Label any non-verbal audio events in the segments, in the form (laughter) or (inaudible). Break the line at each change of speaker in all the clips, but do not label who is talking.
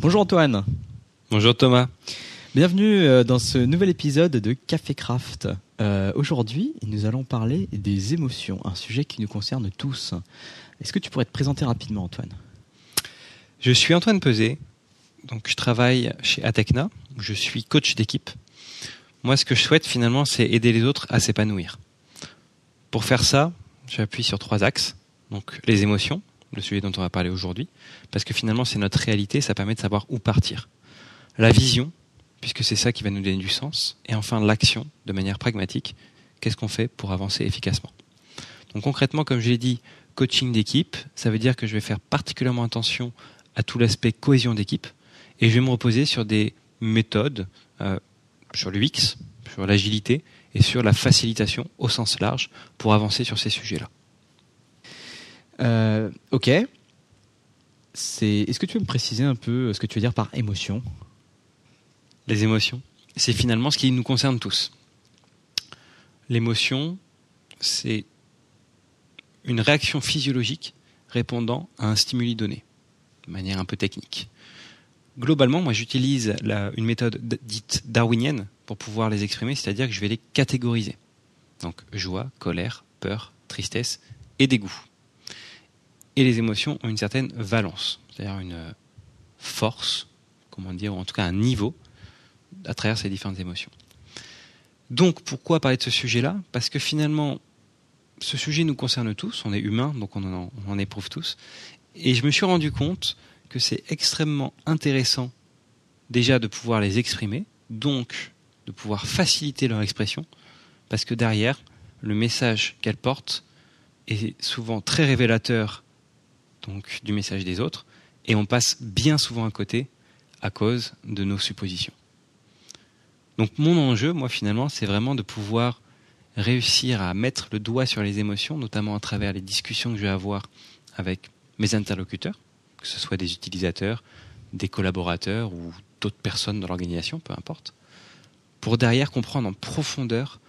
Bonjour Antoine.
Bonjour Thomas.
Bienvenue euh, dans ce nouvel épisode de Café Craft. Euh, Aujourd'hui, nous allons parler des émotions, un sujet qui nous concerne tous. Est-ce que tu pourrais te présenter rapidement, Antoine?
Je suis Antoine Peset, donc je travaille chez Atecna, où je suis coach d'équipe. Moi, ce que je souhaite finalement, c'est aider les autres à s'épanouir. Pour faire ça, j'appuie sur trois axes. Donc les émotions, le sujet dont on va parler aujourd'hui, parce que finalement c'est notre réalité, ça permet de savoir où partir. La vision, puisque c'est ça qui va nous donner du sens. Et enfin l'action, de manière pragmatique, qu'est-ce qu'on fait pour avancer efficacement? Donc concrètement, comme je l'ai dit, coaching d'équipe, ça veut dire que je vais faire particulièrement attention à tout l'aspect cohésion d'équipe, et je vais me reposer sur des méthodes, euh, sur l'UX, sur l'agilité et sur la facilitation au sens large pour avancer sur ces sujets-là.
Euh, Ok. C'est. Est-ce que tu peux me préciser un peu ce que tu veux dire par émotion?
Les émotions, c'est finalement ce qui nous concerne tous. L'émotion, c'est une réaction physiologique répondant à un stimuli donné, de manière un peu technique. Globalement, moi j'utilise une méthode dite darwinienne pour pouvoir les exprimer, c'est-à-dire que je vais les catégoriser. Donc joie, colère, peur, tristesse et dégoût. Et les émotions ont une certaine valence, c'est-à-dire une force, comment dire, ou en tout cas un niveau à travers ces différentes émotions. Donc pourquoi parler de ce sujet-là? Parce que finalement, ce sujet nous concerne tous, on est humains, donc on en, on en éprouve tous. Et je me suis rendu compte que c'est extrêmement intéressant déjà de pouvoir les exprimer, donc de pouvoir faciliter leur expression, parce que derrière, le message qu'elles portent est souvent très révélateur donc, du message des autres, et on passe bien souvent à côté à cause de nos suppositions. Donc mon enjeu, moi finalement, c'est vraiment de pouvoir réussir à mettre le doigt sur les émotions, notamment à travers les discussions que je vais avoir avec mes interlocuteurs, que ce soit des utilisateurs, des collaborateurs ou d'autres personnes dans l'organisation, peu importe, pour derrière comprendre en profondeur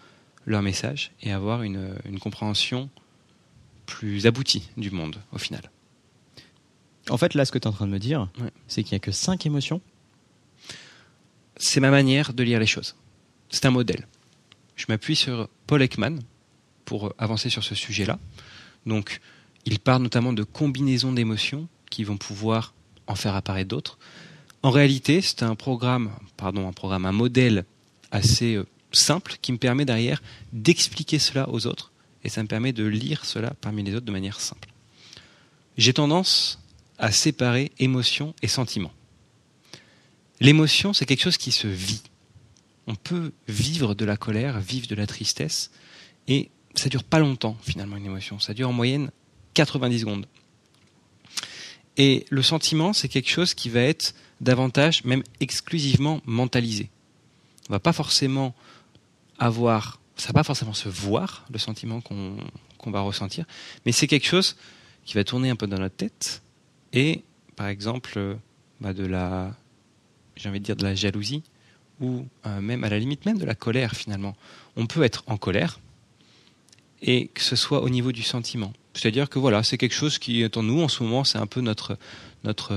leur message et avoir une, une compréhension plus aboutie du monde au final.
En fait, là, ce que tu es en train de me dire,
Ouais.
c'est qu'il n'y a que cinq émotions.
c'est ma manière de lire les choses. C'est un modèle. Je m'appuie sur Paul Ekman pour avancer sur ce sujet-là. Donc, il parle notamment de combinaisons d'émotions qui vont pouvoir en faire apparaître d'autres. En réalité, c'est un programme, pardon, un programme, un modèle assez euh, simple qui me permet derrière d'expliquer cela aux autres et ça me permet de lire cela parmi les autres de manière simple. J'ai tendance à séparer émotion et sentiment. L'émotion, c'est quelque chose qui se vit. On peut vivre de la colère, vivre de la tristesse, et ça dure pas longtemps finalement une émotion. Ça dure en moyenne 90 secondes. Et le sentiment, c'est quelque chose qui va être davantage, même exclusivement mentalisé. On va pas forcément avoir, ça va pas forcément se voir le sentiment qu'on va ressentir, mais c'est quelque chose qui va tourner un peu dans notre tête et, par exemple, euh, bah, de la, j'ai envie de dire de la jalousie ou euh, même à la limite même de la colère finalement. On peut être en colère et que ce soit au niveau du sentiment. C'est-à-dire que voilà, c'est quelque chose qui est en nous en ce moment, c'est un peu notre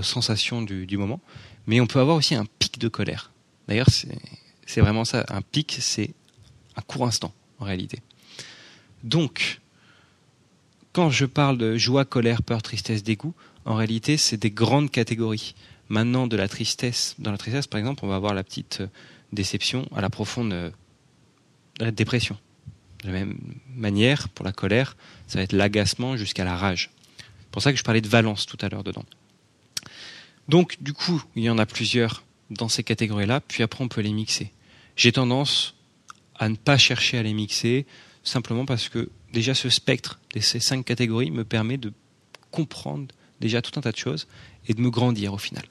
sensation du, du moment. Mais on peut avoir aussi un pic de colère. D'ailleurs, c'est c'est vraiment ça. Un pic, c'est un court instant en réalité. Donc, quand je parle de joie, colère, peur, tristesse, dégoût, en réalité, c'est des grandes catégories. Maintenant, de la tristesse, dans la tristesse, par exemple, on va avoir la petite euh, déception à la profonde euh, dépression. De la même manière, pour la colère, ça va être l'agacement jusqu'à la rage. C'est pour ça que je parlais de valence tout à l'heure dedans. Donc, du coup, il y en a plusieurs dans ces catégories-là, puis après, on peut les mixer. J'ai tendance à ne pas chercher à les mixer, simplement parce que déjà ce spectre de ces cinq catégories me permet de comprendre déjà tout un tas de choses et de me grandir au final.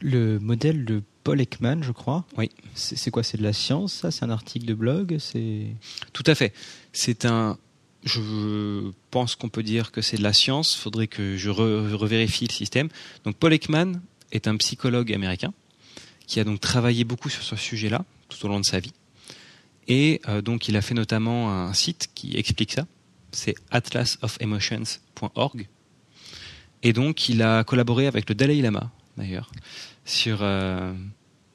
Le modèle de Paul Ekman, je crois.
Oui.
C'est quoi? C'est de la science, ça? C'est un article de blog? C'est
Tout à fait. C'est un. Je pense qu'on peut dire que c'est de la science. Faudrait que je re- revérifie le système. Donc Paul Ekman est un psychologue américain qui a donc travaillé beaucoup sur ce sujet-là tout au long de sa vie. Et euh, donc il a fait notamment un site qui explique ça. C'est atlasofemotions.org. Et donc il a collaboré avec le Dalai Lama d'ailleurs sur euh,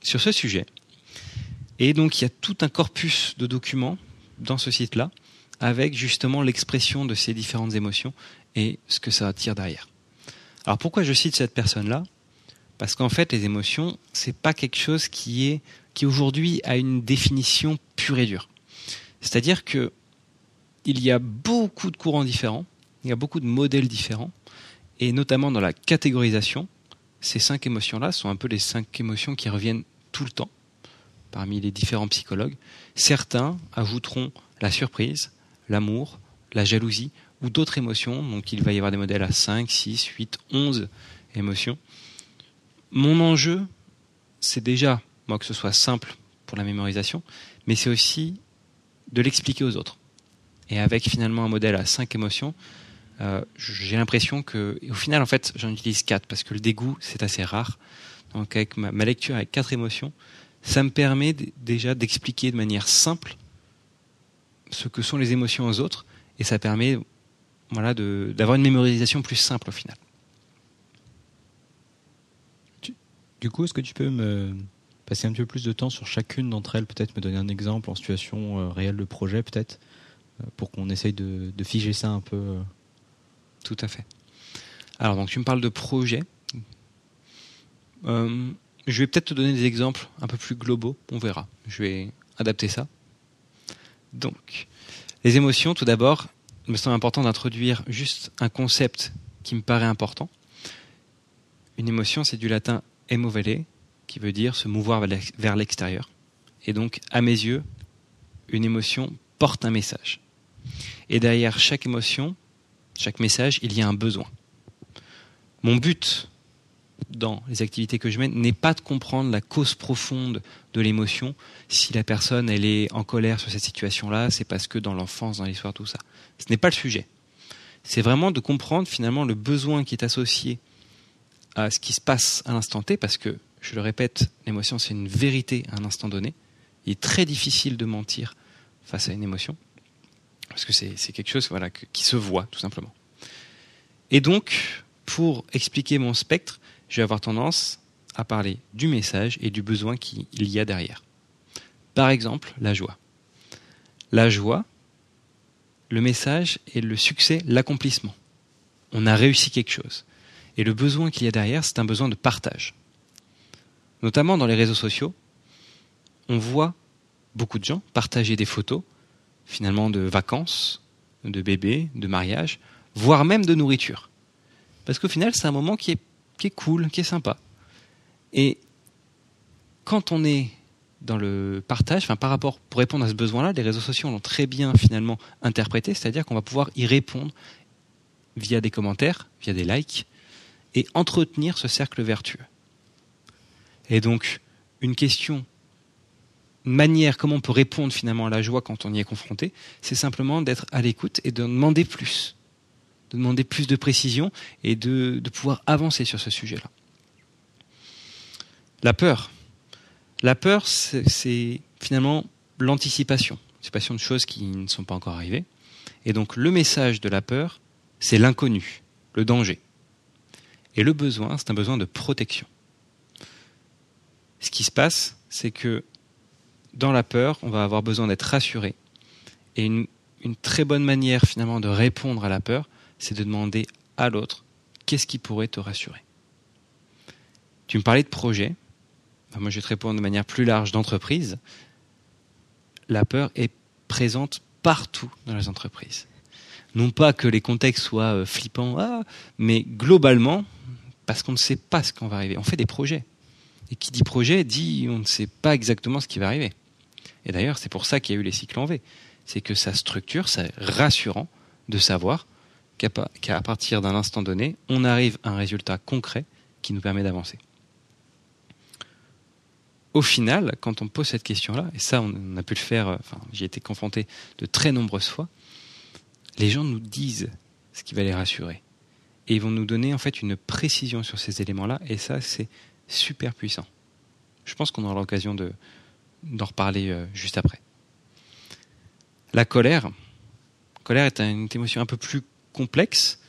sur ce sujet. Et donc il y a tout un corpus de documents dans ce site-là avec justement l'expression de ces différentes émotions et ce que ça attire derrière. Alors pourquoi je cite cette personne-là? Parce qu'en fait, les émotions, c'est pas quelque chose qui est qui aujourd'hui a une définition pure et dure. C'est-à-dire que il y a beaucoup de courants différents, il y a beaucoup de modèles différents, et notamment dans la catégorisation, ces cinq émotions-là sont un peu les cinq émotions qui reviennent tout le temps parmi les différents psychologues. Certains ajouteront la surprise, l'amour, la jalousie ou d'autres émotions. Donc il va y avoir des modèles à 5, 6, 8, 11 émotions. Mon enjeu, c'est déjà, moi, que ce soit simple pour la mémorisation, mais c'est aussi de l'expliquer aux autres. Et avec finalement un modèle à 5 émotions, euh, j'ai l'impression que, au final, en fait, j'en utilise 4 parce que le dégoût, c'est assez rare. Donc avec ma, lecture avec 4 émotions, ça me permet déjà d'expliquer de manière simple ce que sont les émotions aux autres et ça permet voilà, d'avoir une mémorisation plus simple au final.
Du coup, est-ce que tu peux me passer un petit peu plus de temps sur chacune d'entre elles, peut-être me donner un exemple en situation euh, réelle de projet, peut-être, euh, pour qu'on essaye de, figer ça un peu
Tout à fait. Alors, donc, tu me parles de projet. je vais peut-être te donner des exemples un peu plus globaux, on verra. Je vais adapter ça. Donc, les émotions, tout d'abord, il me semble important d'introduire juste un concept qui me paraît important. Une émotion, c'est du latin emovere, qui veut dire se mouvoir vers l'extérieur. Et donc, à mes yeux, une émotion porte un message. Et derrière chaque émotion, chaque message, il y a un besoin. Mon but dans les activités que je mène n'est pas de comprendre la cause profonde de l'émotion. Si la personne elle est en colère sur cette situation-là, c'est parce que dans l'enfance, dans l'histoire, tout ça. Ce n'est pas le sujet. C'est vraiment de comprendre finalement le besoin qui est associé à ce qui se passe à l'instant T, parce que, je le répète, l'émotion c'est une vérité à un instant donné. Il est très difficile de mentir face à une émotion, parce que c'est quelque chose qui se voit tout simplement. Et donc, pour expliquer mon spectre, je vais avoir tendance à parler du message et du besoin qu'il y a derrière. Par exemple, la joie. La joie, le message est le succès, l'accomplissement. On a réussi quelque chose. Et le besoin qu'il y a derrière, c'est un besoin de partage. Notamment dans les réseaux sociaux, on voit beaucoup de gens partager des photos, finalement de vacances, de bébés, de mariage, voire même de nourriture. Parce qu'au final, c'est un moment qui est qui est cool, qui est sympa. Et quand on est dans le partage, enfin par rapport pour répondre à ce besoin-là, les réseaux sociaux l'ont très bien finalement interprété, c'est-à-dire qu'on va pouvoir y répondre via des commentaires, via des likes, et entretenir ce cercle vertueux. Et donc une question, manière comment on peut répondre finalement à la joie quand on y est confronté, c'est simplement d'être à l'écoute et de demander plus de demander plus de précision et de, pouvoir avancer sur ce sujet-là. La peur. La peur, c'est finalement l'anticipation, l'anticipation de choses qui ne sont pas encore arrivées. Et donc le message de la peur, c'est l'inconnu, le danger. Et le besoin, c'est un besoin de protection. Ce qui se passe, c'est que dans la peur, on va avoir besoin d'être rassuré. Et une, très bonne manière finalement de répondre à la peur, c'est de demander à l'autre qu'est-ce qui pourrait te rassurer? Tu me parlais de projet. moi, je vais te répondre de manière plus large d'entreprise. La peur est présente partout dans les entreprises. Non pas que les contextes soient euh, flippants, ah, mais globalement, parce qu'on ne sait pas ce qu'on va arriver. On fait des projets. Et qui dit projet dit on ne sait pas exactement ce qui va arriver. Et d'ailleurs, c'est pour ça qu'il y a eu les cycles en V. C'est que sa structure, c'est rassurant de savoir qu'à partir d'un instant donné, on arrive à un résultat concret qui nous permet d'avancer. Au final, quand on pose cette question-là, et ça on a pu le faire, euh, enfin j'y ai été confronté de très nombreuses fois, les gens nous disent ce qui va les rassurer. Et ils vont nous donner en fait une précision sur ces éléments-là, et ça c'est super puissant. Je pense qu'on aura l'occasion d'en reparler euh, juste après. La colère. La colère est une émotion un peu plus complexe.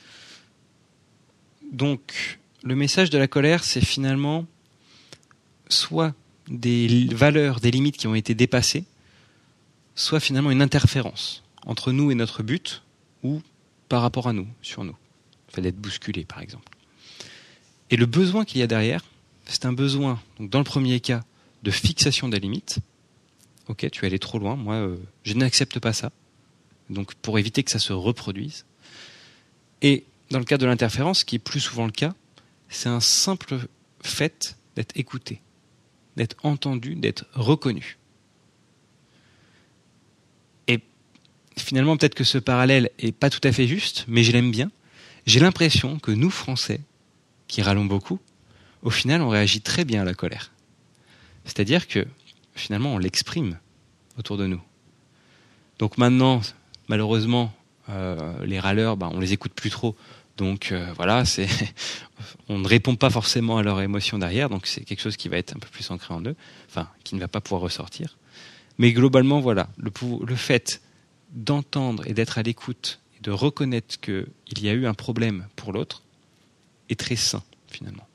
Donc, le message de la colère, c'est finalement soit des valeurs, des limites qui ont été dépassées, soit finalement une interférence entre nous et notre but, ou par rapport à nous, sur nous. Le fait d'être bousculé, par exemple. Et le besoin qu'il y a derrière, c'est un besoin, donc dans le premier cas, de fixation des limites. Ok, tu es allé trop loin, moi, euh, je n'accepte pas ça. Donc, pour éviter que ça se reproduise. Et dans le cas de l'interférence, qui est plus souvent le cas, c'est un simple fait d'être écouté, d'être entendu, d'être reconnu. Et finalement, peut-être que ce parallèle est pas tout à fait juste, mais je l'aime bien. J'ai l'impression que nous, Français, qui râlons beaucoup, au final, on réagit très bien à la colère. C'est-à-dire que finalement, on l'exprime autour de nous. Donc maintenant, malheureusement, euh, les râleurs, ben, on les écoute plus trop donc euh, voilà, (laughs) on ne répond pas forcément à leurs émotions derrière, donc c'est quelque chose qui va être un peu plus ancré en eux, enfin qui ne va pas pouvoir ressortir. Mais globalement, voilà, le, le fait d'entendre et d'être à l'écoute et de reconnaître qu'il y a eu un problème pour l'autre est très sain finalement.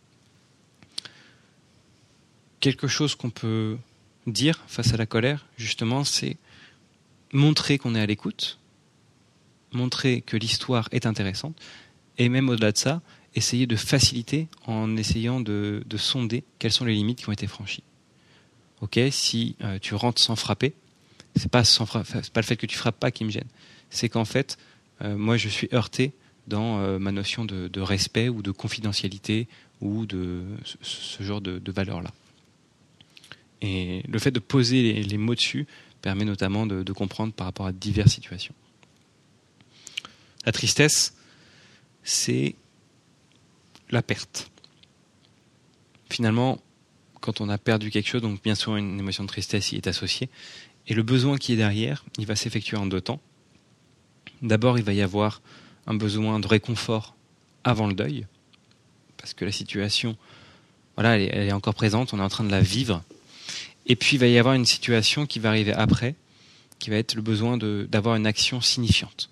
Quelque chose qu'on peut dire face à la colère, justement, c'est montrer qu'on est à l'écoute, montrer que l'histoire est intéressante, et même au-delà de ça, essayer de faciliter en essayant de, sonder quelles sont les limites qui ont été franchies. Ok, si euh, tu rentres sans frapper, c'est pas sans pas le fait que tu frappes pas qui me gêne, c'est qu'en fait, euh, moi je suis heurté dans euh, ma notion de, respect ou de confidentialité ou de ce, genre de, valeurs là. Et le fait de poser les, mots dessus permet notamment de comprendre par rapport à diverses situations. La tristesse, c'est la perte. Finalement, quand on a perdu quelque chose, donc bien sûr une émotion de tristesse y est associée, et le besoin qui est derrière, il va s'effectuer en deux temps. D'abord, il va y avoir un besoin de réconfort avant le deuil, parce que la situation, voilà, elle est, encore présente, on est en train de la vivre. Et puis, il va y avoir une situation qui va arriver après, qui va être le besoin d'avoir une action signifiante.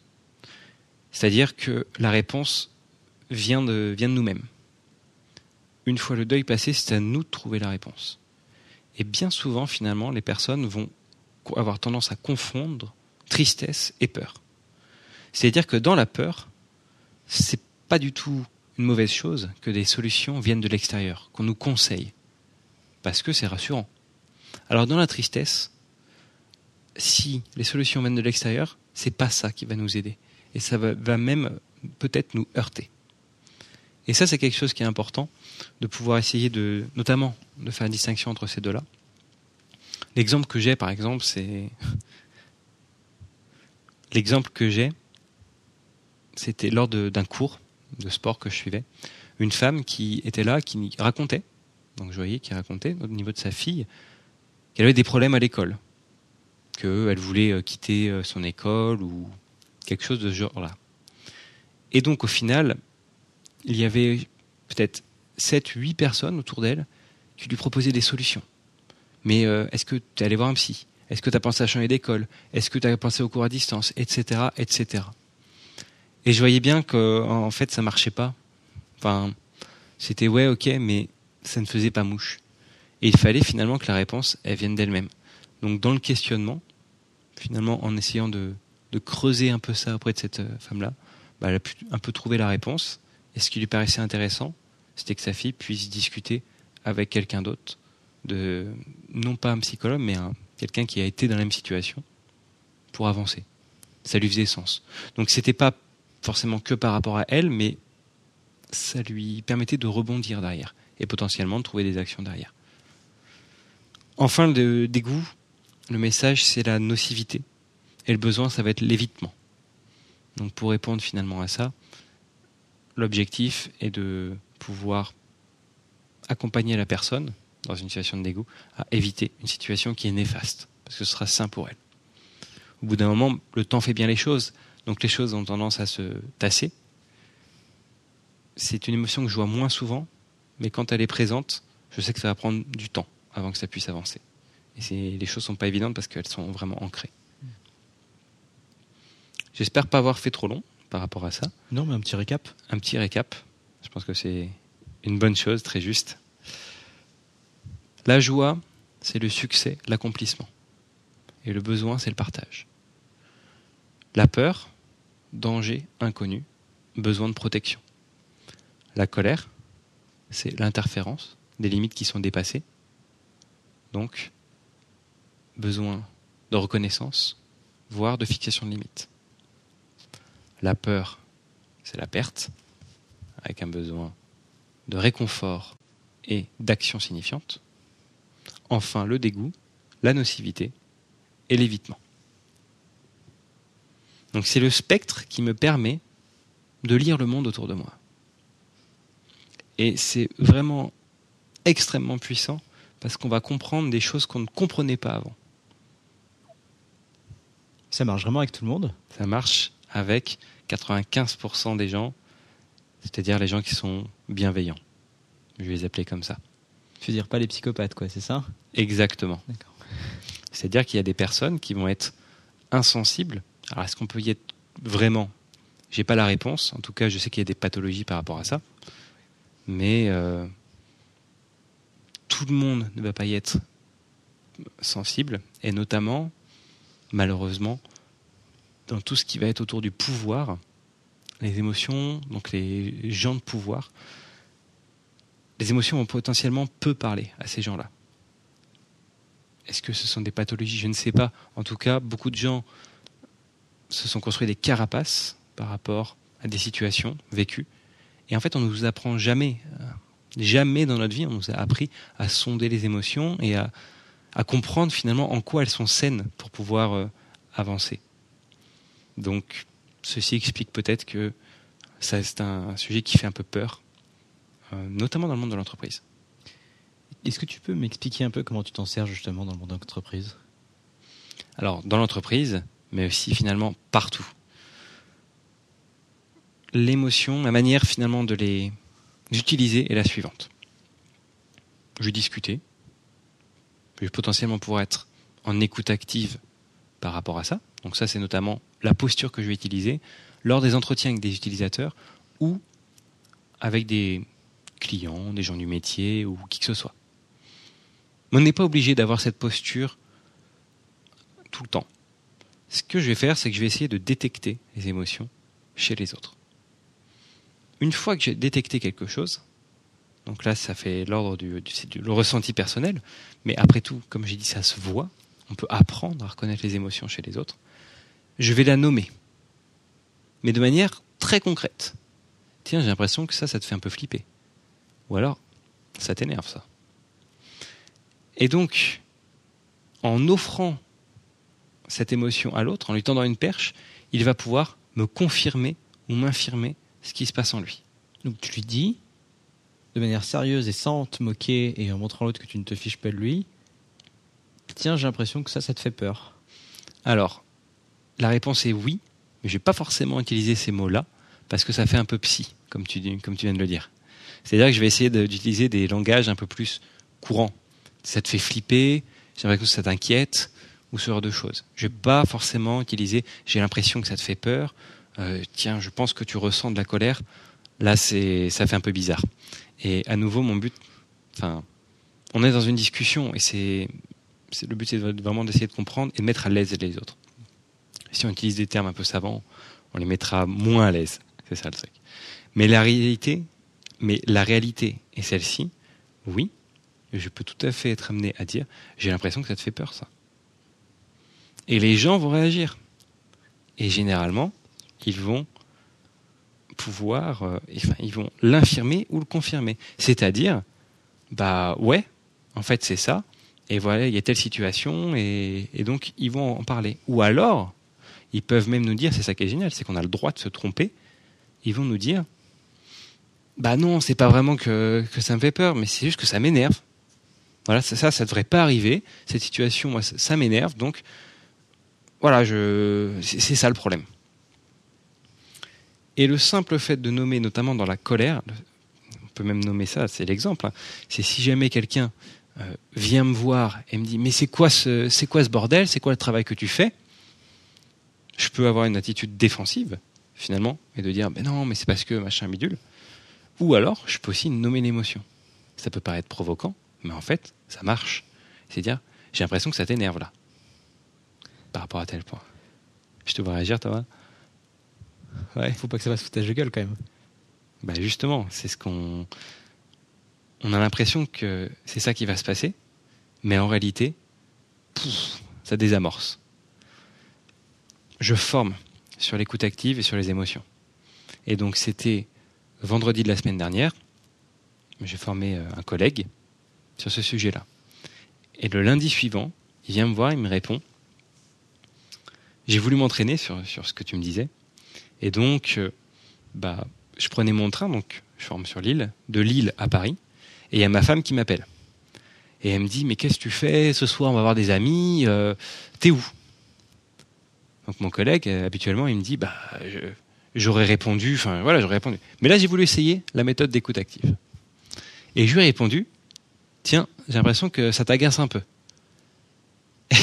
C'est-à-dire que la réponse vient de, vient de nous-mêmes. Une fois le deuil passé, c'est à nous de trouver la réponse. Et bien souvent, finalement, les personnes vont avoir tendance à confondre tristesse et peur. C'est-à-dire que dans la peur, c'est pas du tout une mauvaise chose que des solutions viennent de l'extérieur, qu'on nous conseille, parce que c'est rassurant. Alors dans la tristesse, si les solutions viennent de l'extérieur, c'est pas ça qui va nous aider et ça va, même peut-être nous heurter. Et ça, c'est quelque chose qui est important, de pouvoir essayer de, notamment, de faire une distinction entre ces deux-là. L'exemple que j'ai, par exemple, c'est. (laughs) L'exemple que j'ai, c'était lors d'un cours de sport que je suivais. Une femme qui était là, qui racontait, donc je voyais qui racontait au niveau de sa fille, qu'elle avait des problèmes à l'école, qu'elle voulait euh, quitter euh, son école ou quelque chose de ce genre-là. Et donc au final, il y avait peut-être 7, 8 personnes autour d'elle qui lui proposaient des solutions. Mais euh, est-ce que tu es allé voir un psy? Est-ce que tu as pensé à changer d'école? Est-ce que tu as pensé au cours à distance? Etc. etc. Et je voyais bien qu'en en fait, ça marchait pas. Enfin, c'était ouais, ok, mais ça ne faisait pas mouche. Et il fallait finalement que la réponse, vienne d'elle-même. Donc dans le questionnement, finalement, en essayant de, creuser un peu ça auprès de cette euh, femme-là, bah, elle a pu un peu trouver la réponse. Et ce qui lui paraissait intéressant, c'était que sa fille puisse discuter avec quelqu'un d'autre, non pas un psychologue, mais un, quelqu'un qui a été dans la même situation, pour avancer. Ça lui faisait sens. Donc c'était pas forcément que par rapport à elle, mais ça lui permettait de rebondir derrière et potentiellement de trouver des actions derrière. Enfin, le dégoût, le message, c'est la nocivité. Et le besoin, ça va être l'évitement. Donc pour répondre finalement à ça, l'objectif est de pouvoir accompagner la personne dans une situation de dégoût à éviter une situation qui est néfaste, parce que ce sera sain pour elle. Au bout d'un moment, le temps fait bien les choses, donc les choses ont tendance à se tasser. C'est une émotion que je vois moins souvent, mais quand elle est présente, je sais que ça va prendre du temps avant que ça puisse avancer. Et les choses sont pas évidentes parce qu'elles sont vraiment ancrées. J'espère pas avoir fait trop long par rapport à ça.
Non, mais un petit récap.
Un petit récap. Je pense que c'est une bonne chose, très juste. La joie, c'est le succès, l'accomplissement. Et le besoin, c'est le partage. La peur, danger inconnu, besoin de protection. La colère, c'est l'interférence, des limites qui sont dépassées. Donc, besoin de reconnaissance, voire de fixation de limites. La peur, c'est la perte, avec un besoin de réconfort et d'action signifiante. Enfin, le dégoût, la nocivité et l'évitement. Donc c'est le spectre qui me permet de lire le monde autour de moi. Et c'est vraiment extrêmement puissant parce qu'on va comprendre des choses qu'on ne comprenait pas avant.
Ça marche vraiment avec tout le monde?
Ça marche avec 95% des gens, c'est-à-dire les gens qui sont bienveillants. Je vais les appeler comme ça.
Tu veux dire pas les psychopathes, quoi, c'est ça?
Exactement. C'est-à-dire qu'il y a des personnes qui vont être insensibles. Alors, est-ce qu'on peut y être vraiment? J'ai pas la réponse. En tout cas, je sais qu'il y a des pathologies par rapport à ça. Mais euh, tout le monde ne va pas y être sensible. Et notamment, malheureusement, dans tout ce qui va être autour du pouvoir, les émotions, donc les gens de pouvoir, les émotions vont potentiellement peu parler à ces gens-là. Est-ce que ce sont des pathologies? Je ne sais pas. En tout cas, beaucoup de gens se sont construits des carapaces par rapport à des situations vécues. Et en fait, on ne nous apprend jamais, euh, jamais dans notre vie, on nous a appris à sonder les émotions et à, comprendre finalement en quoi elles sont saines pour pouvoir euh, avancer. Donc, ceci explique peut-être que c'est un sujet qui fait un peu peur, euh, notamment dans le monde de l'entreprise.
Est-ce que tu peux m'expliquer un peu comment tu t'en sers justement dans le monde de l'entreprise
Alors, dans l'entreprise, mais aussi finalement partout. L'émotion, ma manière finalement de les utiliser est la suivante. Je vais discuter. Je vais potentiellement pouvoir être en écoute active par rapport à ça. Donc ça, c'est notamment la posture que je vais utiliser lors des entretiens avec des utilisateurs ou avec des clients, des gens du métier ou qui que ce soit. Mais on n'est pas obligé d'avoir cette posture tout le temps. Ce que je vais faire, c'est que je vais essayer de détecter les émotions chez les autres. Une fois que j'ai détecté quelque chose, donc là, ça fait l'ordre du, du, ressenti personnel, mais après tout, comme j'ai dit, ça se voit. On peut apprendre à reconnaître les émotions chez les autres. Je vais la nommer, mais de manière très concrète. Tiens, j'ai l'impression que ça, ça te fait un peu flipper. Ou alors, ça t'énerve, ça. Et donc, en offrant cette émotion à l'autre, en lui tendant une perche, il va pouvoir me confirmer ou m'infirmer ce qui se passe en lui.
Donc tu lui dis, de manière sérieuse et sans te moquer et en montrant à l'autre que tu ne te fiches pas de lui, tiens, j'ai l'impression que ça, ça te fait peur.
Alors, la réponse est oui, mais je vais pas forcément utiliser ces mots-là, parce que ça fait un peu psy, comme tu, comme tu viens de le dire. C'est-à-dire que je vais essayer d'utiliser des langages un peu plus courants, ça te fait flipper, j'aimerais que ça t'inquiète, ou ce genre de choses. Je vais pas forcément utiliser j'ai l'impression que ça te fait peur, tiens, je pense que tu ressens de la colère. Là, c'est, ça fait un peu bizarre. Et à nouveau, mon but, enfin, on est dans une discussion et c'est, c'est le but, c'est vraiment d'essayer de comprendre et de mettre à l'aise les autres. Si on utilise des termes un peu savants, on les mettra moins à l'aise. C'est ça le truc. Mais la réalité, mais la réalité est celle-ci. Oui, je peux tout à fait être amené à dire j'ai l'impression que ça te fait peur ça. Et les gens vont réagir. Et généralement, ils vont pouvoir, euh, enfin, ils vont l'infirmer ou le confirmer. C'est-à-dire, bah ouais, en fait c'est ça, et voilà, il y a telle situation, et, donc ils vont en parler. Ou alors, ils peuvent même nous dire, c'est ça qui est génial, c'est qu'on a le droit de se tromper, ils vont nous dire, bah non, c'est pas vraiment que, que ça me fait peur, mais c'est juste que ça m'énerve. Voilà, ça, ça, ça devrait pas arriver. Cette situation, moi, ça, m'énerve. Donc, voilà, je, c'est ça le problème. Et le simple fait de nommer, notamment dans la colère, on peut même nommer ça, c'est l'exemple. Hein, c'est si jamais quelqu'un euh, vient me voir et me dit mais c'est quoi ce, c'est quoi ce bordel, c'est quoi le travail que tu fais, je peux avoir une attitude défensive finalement et de dire mais non mais c'est parce que machin bidule. Ou alors, je peux aussi nommer l'émotion. Ça peut paraître provoquant, mais en fait, ça marche. C'est-à-dire, j'ai l'impression que ça t'énerve là. Par rapport à tel point. Je te vois réagir, Thomas
Ouais. Faut pas que ça fasse foutage de gueule quand même.
Bah justement, c'est ce qu'on. On a l'impression que c'est ça qui va se passer, mais en réalité, ça désamorce. Je forme sur l'écoute active et sur les émotions. Et donc c'était vendredi de la semaine dernière, j'ai formé euh, un collègue sur ce sujet-là. Et le lundi suivant, il vient me voir, il me répond. J'ai voulu m'entraîner sur, sur ce que tu me disais. Et donc, euh, bah, je prenais mon train, donc je forme sur Lille, de Lille à Paris, et il y a ma femme qui m'appelle. Et elle me dit, mais qu'est-ce que tu fais Ce soir, on va voir des amis. Euh, t'es où? Donc mon collègue, habituellement, il me dit, bah, j'aurais répondu, enfin voilà, j'aurais répondu. Mais là, j'ai voulu essayer la méthode d'écoute active. Et je lui ai répondu, tiens, j'ai l'impression que ça t'agace un peu. (laughs)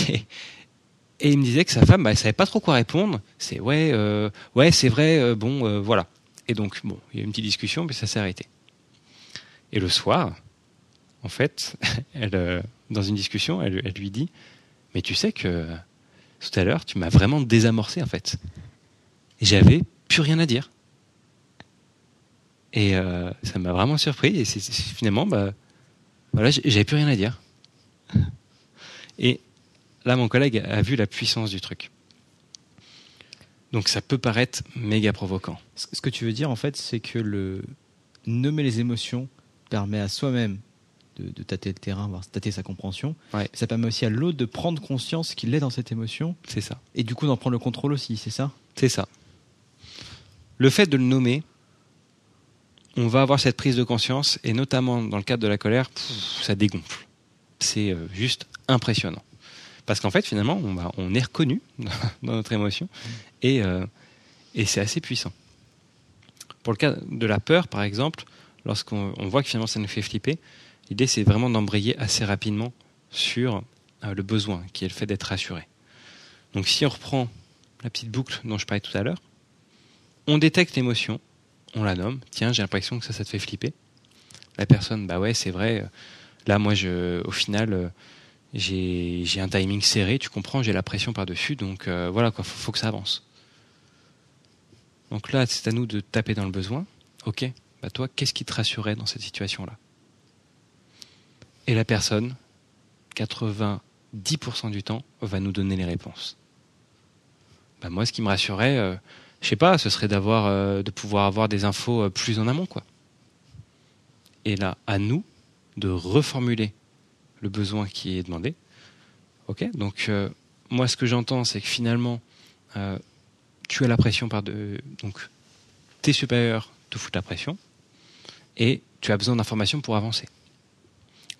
il me disait que sa femme, bah, elle savait pas trop quoi répondre. C'est ouais, euh, ouais, c'est vrai, euh, bon, euh, voilà. Et donc, bon, il y a eu une petite discussion, mais ça s'est arrêté. Et le soir, en fait, (laughs) elle, dans une discussion, elle, elle, lui dit, mais tu sais que tout à l'heure, tu m'as vraiment désamorcé, en fait. Et j'avais plus rien à dire. Et ça m'a vraiment surpris. Et finalement, bah, voilà, j'avais plus rien à dire. Et là, mon collègue a vu la puissance du truc. Donc ça peut paraître méga provoquant.
Ce que tu veux dire, en fait, c'est que le nommer les émotions permet à soi-même de, tâter le terrain, voir tâter sa compréhension. Ça permet aussi à l'autre de prendre conscience qu'il est dans cette émotion.
C'est ça.
Et du coup d'en prendre le contrôle aussi, c'est ça?
C'est ça. Le fait de le nommer, on va avoir cette prise de conscience, et notamment dans le cadre de la colère, ça dégonfle. C'est euh, juste impressionnant. Parce qu'en fait, finalement, on, on est reconnu (laughs) dans notre émotion, et, euh, et c'est assez puissant. Pour le cas de la peur, par exemple, lorsqu'on voit que finalement ça nous fait flipper, l'idée c'est vraiment d'embrayer assez rapidement sur euh, le besoin, qui est le fait d'être rassuré. Donc si on reprend la petite boucle dont je parlais tout à l'heure, on détecte l'émotion, on la nomme. Tiens, j'ai l'impression que ça, ça te fait flipper. La personne, bah ouais, c'est vrai. Là, moi, je, au final, euh, j'ai, un timing serré, tu comprends, j'ai la pression par-dessus, donc euh, voilà, quoi, faut, que ça avance. Donc là, c'est à nous de taper dans le besoin. Ok, bah toi, qu'est-ce qui te rassurait dans cette situation-là? Et la personne, 90% du temps, va nous donner les réponses. Bah moi, ce qui me rassurait, euh, je sais pas, ce serait d'avoir, euh, de pouvoir avoir des infos euh, plus en amont, quoi. Et là, à nous de reformuler le besoin qui est demandé. Ok, donc euh, moi, ce que j'entends, c'est que finalement, tu as la pression par de, donc tes supérieurs te foutent la pression, et tu as besoin d'informations pour avancer.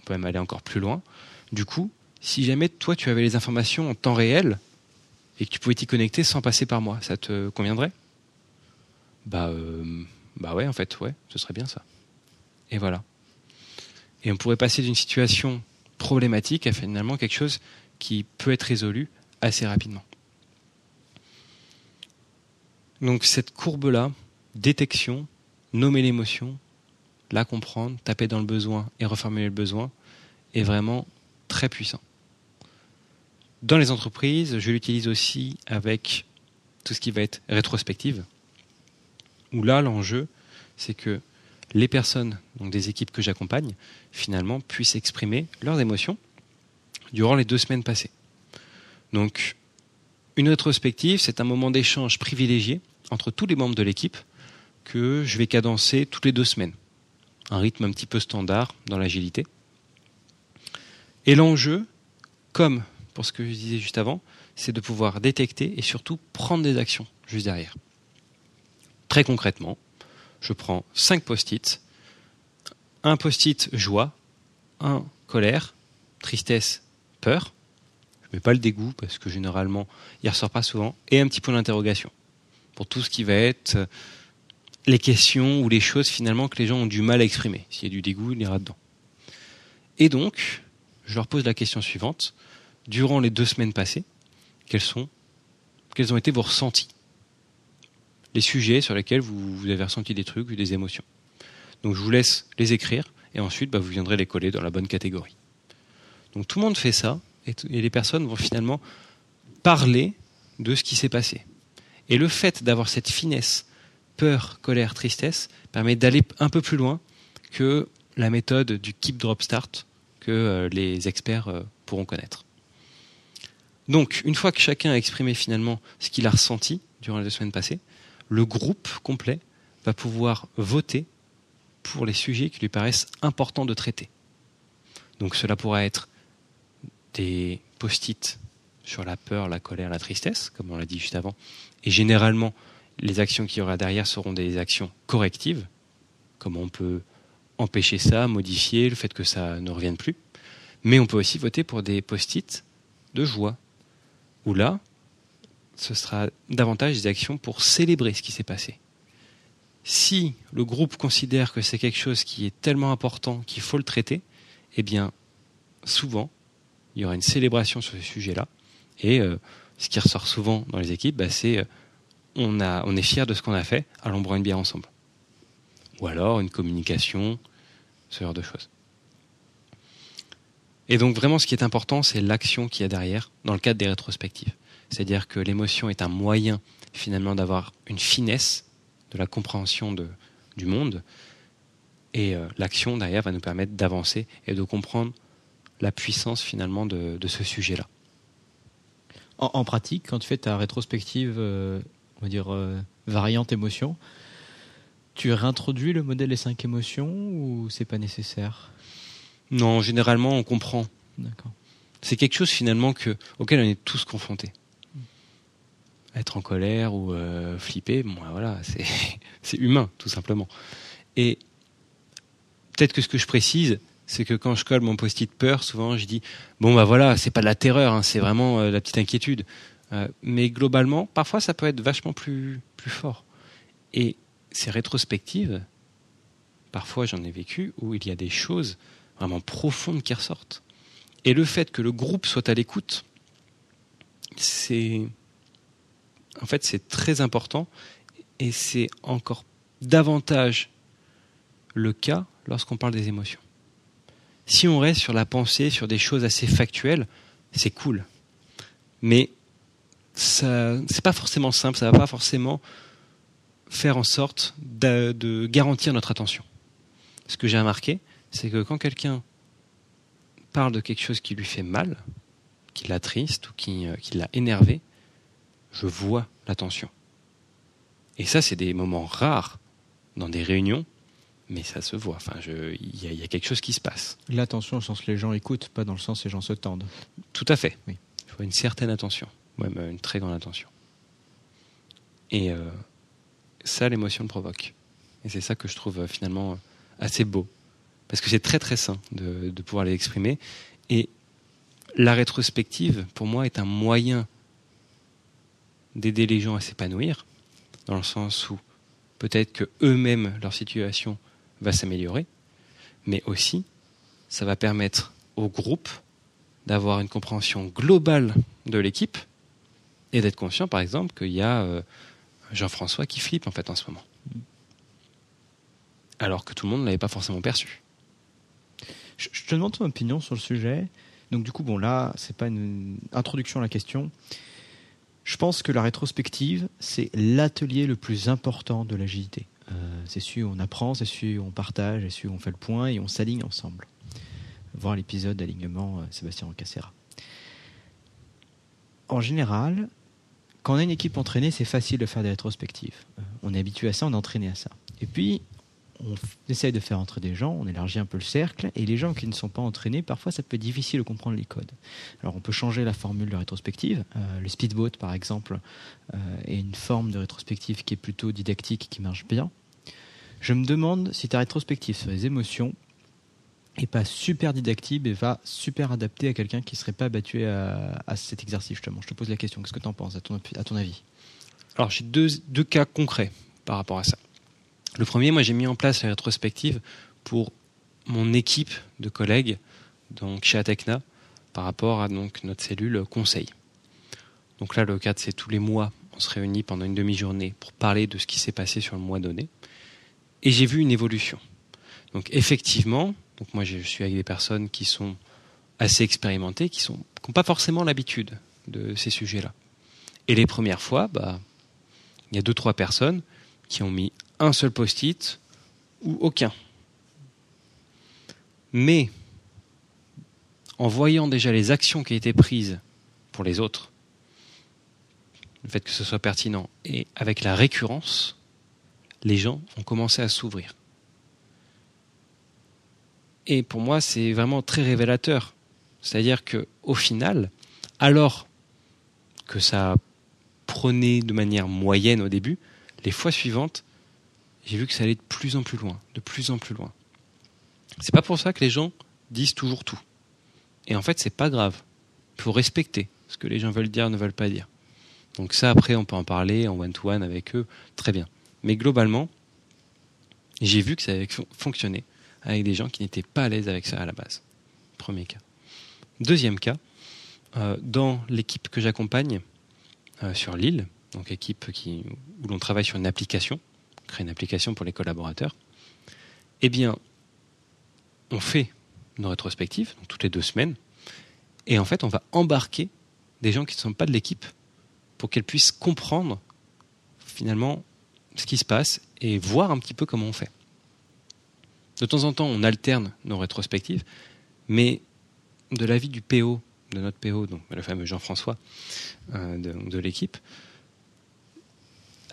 On peut même aller encore plus loin. Du coup, si jamais toi tu avais les informations en temps réel, et que tu pouvais t'y connecter sans passer par moi, ça te conviendrait? Bah, euh, bah ouais, en fait, ouais, ce serait bien ça. Et voilà. Et on pourrait passer d'une situation problématique à finalement quelque chose qui peut être résolu assez rapidement. Donc cette courbe-là, détection, nommer l'émotion, la comprendre, taper dans le besoin et reformuler le besoin, est vraiment très puissant. Dans les entreprises, je l'utilise aussi avec tout ce qui va être rétrospective, où là, l'enjeu, c'est que les personnes, donc des équipes que j'accompagne, finalement, puissent exprimer leurs émotions durant les deux semaines passées. Donc, une rétrospective, c'est un moment d'échange privilégié entre tous les membres de l'équipe que je vais cadencer toutes les deux semaines. Un rythme un petit peu standard dans l'agilité. Et l'enjeu, comme pour ce que je disais juste avant, c'est de pouvoir détecter et surtout prendre des actions juste derrière. Très concrètement, je prends 5 post-it, un post-it joie, un colère, tristesse, peur, je ne mets pas le dégoût parce que généralement il ressort pas souvent, et un petit point d'interrogation pour tout ce qui va être euh, les questions ou les choses finalement que les gens ont du mal à exprimer. S'il y a du dégoût, il ira dedans. Et donc, je leur pose la question suivante. Durant les deux semaines passées, quels sont, quels ont été vos ressentis? Les sujets sur lesquels vous, avez ressenti des trucs, des émotions. Donc je vous laisse les écrire et ensuite bah, vous viendrez les coller dans la bonne catégorie. Donc tout le monde fait ça et, et les personnes vont finalement parler de ce qui s'est passé. Et le fait d'avoir cette finesse, peur, colère, tristesse, permet d'aller un peu plus loin que la méthode du keep drop start que euh, les experts euh, pourront connaître. Donc, une fois que chacun a exprimé finalement ce qu'il a ressenti durant les deux semaines passées, le groupe complet va pouvoir voter pour les sujets qui lui paraissent importants de traiter. Donc cela pourra être des post-it sur la peur, la colère, la tristesse, comme on l'a dit juste avant. Et généralement, les actions qu'il y aura derrière seront des actions correctives. Comment on peut empêcher ça, modifier le fait que ça ne revienne plus. Mais on peut aussi voter pour des post-it de joie, où là, ce sera davantage des actions pour célébrer ce qui s'est passé. Si le groupe considère que c'est quelque chose qui est tellement important qu'il faut le traiter, eh bien, souvent, il y aura une célébration sur ce sujet-là. Et euh, ce qui ressort souvent dans les équipes, bah, c'est euh, on, on est fier de ce qu'on a fait, allons boire une bière ensemble. Ou alors une communication, ce genre de choses. Et donc vraiment ce qui est important, c'est l'action qu'il y a derrière dans le cadre des rétrospectives. C'est-à-dire que l'émotion est un moyen finalement d'avoir une finesse de la compréhension de, du monde. Et euh, l'action derrière va nous permettre d'avancer et de comprendre la puissance finalement de, de ce sujet-là.
En, en, pratique, quand tu fais ta rétrospective, euh, on va dire euh, variante émotion, tu réintroduis le modèle des cinq émotions ou c'est pas nécessaire?
Non, généralement on comprend.
D'accord.
C'est quelque chose finalement que, auquel on est tous confrontés. Être en colère ou euh, flipper, bon, voilà, (laughs) c'est, c'est humain, tout simplement. Et peut-être que ce que je précise, c'est que quand je colle mon post-it peur, souvent je dis bon bah voilà, c'est pas de la terreur, hein, c'est vraiment euh, la petite inquiétude. Euh, mais globalement, parfois ça peut être vachement plus plus fort. Et ces rétrospectives, parfois j'en ai vécu où il y a des choses vraiment profondes qui ressortent. Et le fait que le groupe soit à l'écoute, c'est en fait c'est très important et c'est encore davantage le cas lorsqu'on parle des émotions. Si on reste sur la pensée, sur des choses assez factuelles, c'est cool. Mais ça, c'est pas forcément simple, ça va pas forcément faire en sorte de, garantir notre attention. Ce que j'ai remarqué, c'est que quand quelqu'un parle de quelque chose qui lui fait mal, qui l'attriste ou euh, qui l'a énervé, je vois l'attention. Et ça, c'est des moments rares dans des réunions mais ça se voit. Enfin, il y, y, a quelque chose qui se passe.
L'attention au sens les gens écoutent, pas dans le sens les gens se tendent.
Tout à fait. Oui. Il faut une certaine attention, même une très grande attention. Et euh, ça, l'émotion le provoque. Et c'est ça que je trouve euh, finalement assez beau, parce que c'est très très sain de, de pouvoir l'exprimer. Et la rétrospective, pour moi, est un moyen d'aider les gens à s'épanouir, dans le sens où peut-être que eux-mêmes leur situation va s'améliorer, mais aussi ça va permettre au groupe d'avoir une compréhension globale de l'équipe et d'être conscient, par exemple, qu'il y a euh, Jean-François qui flippe en fait en ce moment, alors que tout le monde ne l'avait pas forcément perçu.
Je, te demande ton opinion sur le sujet. Donc du coup, bon là, c'est pas une introduction à la question. Je pense que la rétrospective, c'est l'atelier le plus important de l'agilité. Euh, c'est celui où on apprend, c'est celui où on partage, c'est celui on fait le point et on s'aligne ensemble. Voir l'épisode d'alignement euh, Sébastien Rocassera. En général, quand on a une équipe entraînée, c'est facile de faire des rétrospectives. Euh, on est habitué à ça, on est entraîné à ça. Et puis, on essaye de faire entrer des gens, on élargit un peu le cercle, et les gens qui ne sont pas entraînés, parfois ça peut être difficile de comprendre les codes. Alors on peut changer la formule de rétrospective. Euh, le speedboat, par exemple, euh, est une forme de rétrospective qui est plutôt didactique, qui marche bien. Je me demande si ta rétrospective sur les émotions est pas super didactique et va super adapter à quelqu'un qui serait pas habitué à, à, cet exercice justement. Je te pose la question, qu'est-ce que tu en penses à ton, à ton avis?
Alors j'ai deux, deux cas concrets par rapport à ça. Le premier, moi j'ai mis en place la rétrospective pour mon équipe de collègues donc chez Atecna par rapport à donc notre cellule conseil. Donc là le cadre c'est tous les mois on se réunit pendant une demi-journée pour parler de ce qui s'est passé sur le mois donné et j'ai vu une évolution. Donc effectivement, donc moi je suis avec des personnes qui sont assez expérimentées, qui n'ont pas forcément l'habitude de ces sujets-là. Et les premières fois, bah, il y a deux trois personnes qui ont mis un seul post-it ou aucun. Mais en voyant déjà les actions qui étaient prises pour les autres, le fait que ce soit pertinent, et avec la récurrence, les gens ont commencé à s'ouvrir. Et pour moi, c'est vraiment très révélateur. C'est-à-dire que, au final, alors que ça prenait de manière moyenne au début, les fois suivantes, j'ai vu que ça allait de plus en plus loin, de plus en plus loin. C'est pas pour ça que les gens disent toujours tout. Et en fait, c'est pas grave. Il faut respecter ce que les gens veulent dire, ne veulent pas dire. Donc ça, après, on peut en parler en one-to-one avec eux, très bien. Mais globalement, j'ai vu que ça avait fonctionné avec des gens qui n'étaient pas à l'aise avec ça à la base. Premier cas. Deuxième cas, euh, dans l'équipe que j'accompagne euh, sur l'île, donc équipe qui, où l'on travaille sur une application, créer une application pour les collaborateurs, eh bien, on fait nos rétrospectives, toutes les deux semaines, et en fait, on va embarquer des gens qui ne sont pas de l'équipe pour qu'elles puissent comprendre finalement ce qui se passe et voir un petit peu comment on fait. De temps en temps, on alterne nos rétrospectives, mais de l'avis du PO, de notre PO, donc le fameux Jean-François euh, de l'équipe,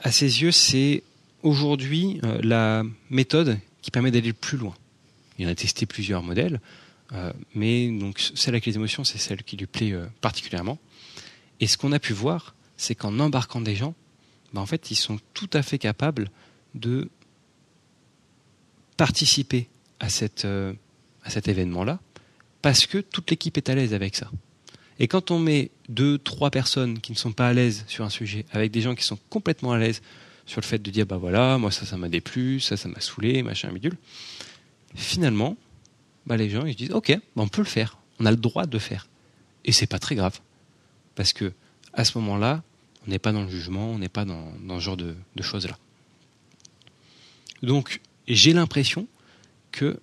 à ses yeux, c'est aujourd'hui euh, la méthode qui permet d'aller le plus loin. Il en a testé plusieurs modèles, euh, mais donc celle avec les émotions, c'est celle qui lui plaît euh, particulièrement. Et ce qu'on a pu voir, c'est qu'en embarquant des gens, ben, en fait, ils sont tout à fait capables de participer à, cette, à cet événement-là, parce que toute l'équipe est à l'aise avec ça. Et quand on met deux, trois personnes qui ne sont pas à l'aise sur un sujet, avec des gens qui sont complètement à l'aise sur le fait de dire bah voilà, moi ça, ça m'a déplu, ça, ça m'a saoulé, machin, bidule, finalement, bah les gens ils se disent ok, bah, on peut le faire, on a le droit de le faire. Et c'est pas très grave. Parce que à ce moment-là, on n'est pas dans le jugement, on n'est pas dans, dans, ce genre de, de choses-là. Donc, j'ai l'impression que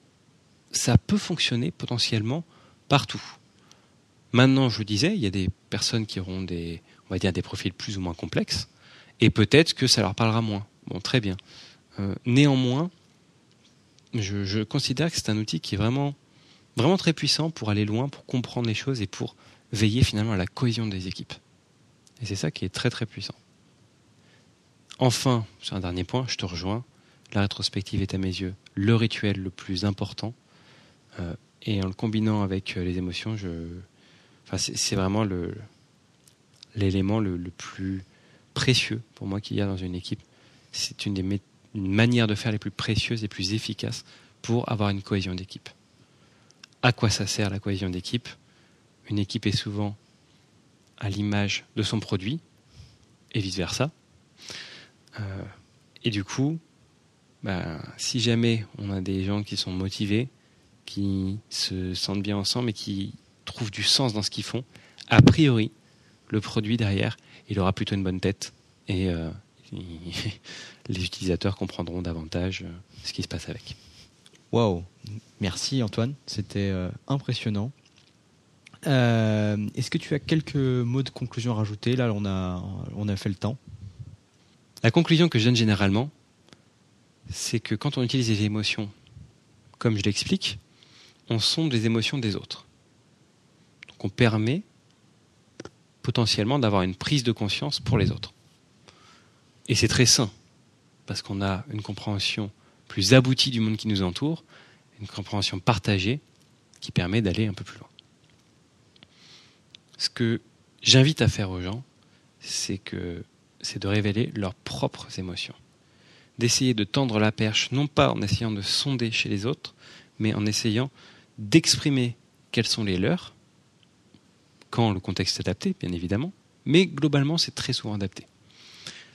ça peut fonctionner potentiellement partout. Maintenant, je vous disais, il y a des personnes qui auront des, on des profils plus ou moins complexes, et peut-être que ça leur parlera moins. Bon, très bien. Euh, néanmoins, je, considère que c'est un outil qui est vraiment, vraiment très puissant pour aller loin, pour comprendre les choses et pour veiller finalement à la cohésion des équipes. Et c'est ça qui est très très puissant. Enfin, sur un dernier point, je te rejoins. La rétrospective est à mes yeux le rituel le plus important. Euh, et en le combinant avec euh, les émotions, je, c'est vraiment l'élément le, plus précieux pour moi qu'il y a dans une équipe. C'est une des une manière de faire les plus précieuses et plus efficaces pour avoir une cohésion d'équipe. À quoi ça sert la cohésion d'équipe? Une équipe est souvent à l'image de son produit et vice-versa. Euh, et du coup, bah, si jamais on a des gens qui sont motivés, qui se sentent bien ensemble et qui trouvent du sens dans ce qu'ils font, a priori, le produit derrière, il aura plutôt une bonne tête et euh, (laughs) les utilisateurs comprendront davantage euh, ce qui se passe avec.
Waouh, merci Antoine, c'était euh, impressionnant. Est-ce que tu as quelques mots de conclusion à rajouter? Là, on a, on a fait le temps.
La conclusion que je donne généralement, c'est que quand on utilise les émotions, comme je l'explique, on sonde les émotions des autres qu'on permet potentiellement d'avoir une prise de conscience pour les autres. Et c'est très sain, parce qu'on a une compréhension plus aboutie du monde qui nous entoure, une compréhension partagée qui permet d'aller un peu plus loin. Ce que j'invite à faire aux gens, c'est que c'est de révéler leurs propres émotions, d'essayer de tendre la perche, non pas en essayant de sonder chez les autres, mais en essayant d'exprimer quelles sont les leurs quand le contexte est adapté, bien évidemment, mais globalement, c'est très souvent adapté.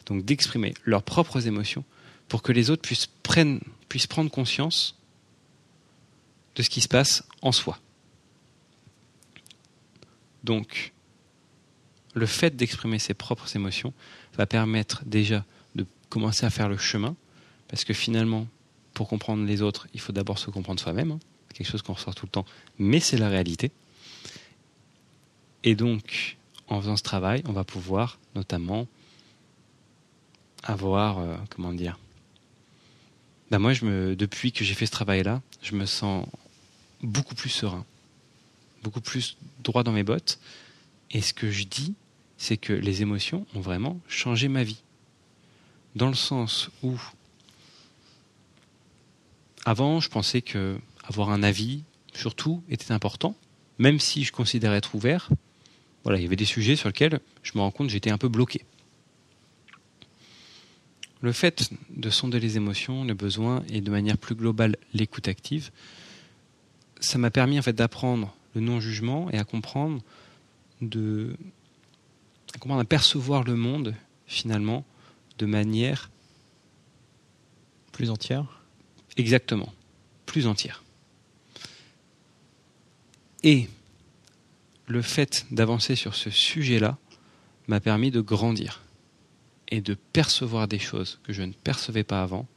Donc d'exprimer leurs propres émotions pour que les autres puissent, puissent prendre conscience de ce qui se passe en soi. Donc, le fait d'exprimer ses propres émotions va permettre déjà de commencer à faire le chemin, parce que finalement, pour comprendre les autres, il faut d'abord se comprendre soi-même. hein. Quelque chose qu'on ressort tout le temps, mais c'est la réalité. Et donc, en faisant ce travail, on va pouvoir notamment avoir, euh, comment dire, bah moi, depuis que j'ai fait ce travail-là, je me sens beaucoup plus serein, beaucoup plus droit dans mes bottes. Et ce que je dis, c'est que les émotions ont vraiment changé ma vie. Dans le sens où, avant, je pensais que avoir un avis, surtout, était important, même si je considérais être ouvert. Voilà, il y avait des sujets sur lesquels je me rends compte que j'étais un peu bloqué. Le fait de sonder les émotions, les besoins et de manière plus globale l'écoute active, ça m'a permis en fait d'apprendre le non-jugement et à comprendre de à comprendre à percevoir le monde finalement de manière
Plus entière?
Exactement plus entière. Et le fait d'avancer sur ce sujet-là m'a permis de grandir et de percevoir des choses que je ne percevais pas avant,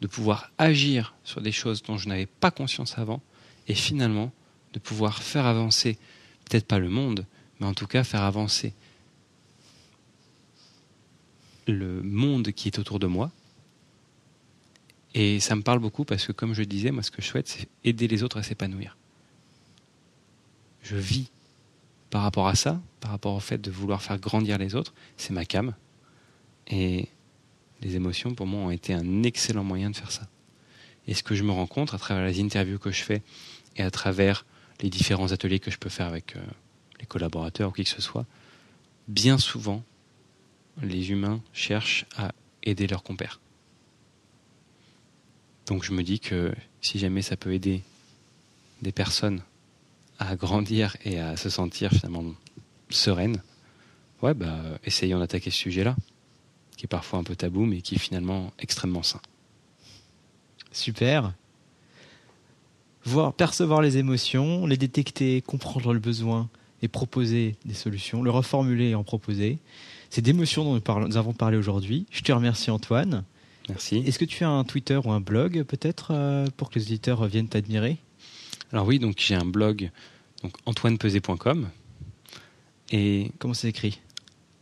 de pouvoir agir sur des choses dont je n'avais pas conscience avant, et finalement de pouvoir faire avancer, peut-être pas le monde, mais en tout cas faire avancer le monde qui est autour de moi. Et ça me parle beaucoup parce que, comme je disais, moi, ce que je souhaite, c'est aider les autres à s'épanouir. Je vis par rapport à ça, par rapport au fait de vouloir faire grandir les autres, c'est ma cam. Et les émotions, pour moi, ont été un excellent moyen de faire ça. Et ce que je me rends compte à travers les interviews que je fais et à travers les différents ateliers que je peux faire avec euh, les collaborateurs ou qui que ce soit, bien souvent, les humains cherchent à aider leurs compères. Donc je me dis que si jamais ça peut aider des personnes à grandir et à se sentir finalement sereines, ouais, bah, essayons d'attaquer ce sujet-là, qui est parfois un peu tabou, mais qui est finalement extrêmement sain.
Super. Voir, percevoir les émotions, les détecter, comprendre le besoin et proposer des solutions, le reformuler et en proposer. C'est d'émotions dont nous, parlons- nous avons parlé aujourd'hui. Je te remercie Antoine.
Merci.
Est-ce que tu as un Twitter ou un blog peut-être euh, pour que les auditeurs viennent t'admirer?
Alors oui, donc j'ai un blog, donc antoinepezet.com et
Comment c'est écrit?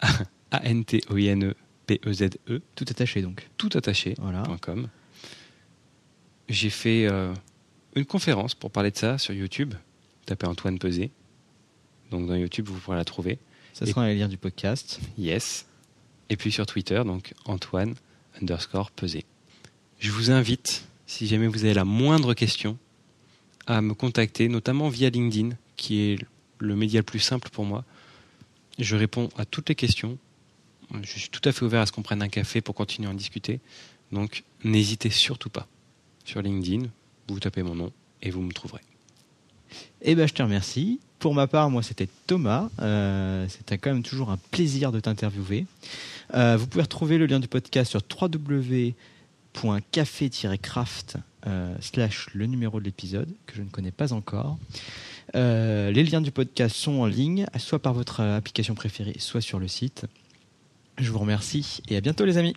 (laughs)
A-N-T-O-I-N-E-P-E-Z-E,
Tout attaché donc.
tout attaché,
Voilà.
.com. J'ai fait euh, une conférence pour parler de ça sur YouTube. Tapez Antoine Peset. Donc dans YouTube, vous pourrez la trouver.
Ça
Et-
sera dans les liens du podcast.
Yes. Et puis sur Twitter, donc Antoine underscore Peset. Je vous invite, si jamais vous avez la moindre question, à me contacter, notamment via LinkedIn, qui est le média le plus simple pour moi. Je réponds à toutes les questions. Je suis tout à fait ouvert à ce qu'on prenne un café pour continuer à en discuter. Donc n'hésitez surtout pas. Sur LinkedIn, vous tapez mon nom et vous me trouverez.
Eh ben, je te remercie. Pour ma part, moi, c'était Thomas. Euh, c'était quand même toujours un plaisir de t'interviewer. Euh, vous pouvez retrouver le lien du podcast sur www.café-craft euh, slash le numéro de l'épisode, que je ne connais pas encore. Euh, les liens du podcast sont en ligne, soit par votre euh, application préférée, soit sur le site. Je vous remercie et à bientôt les amis.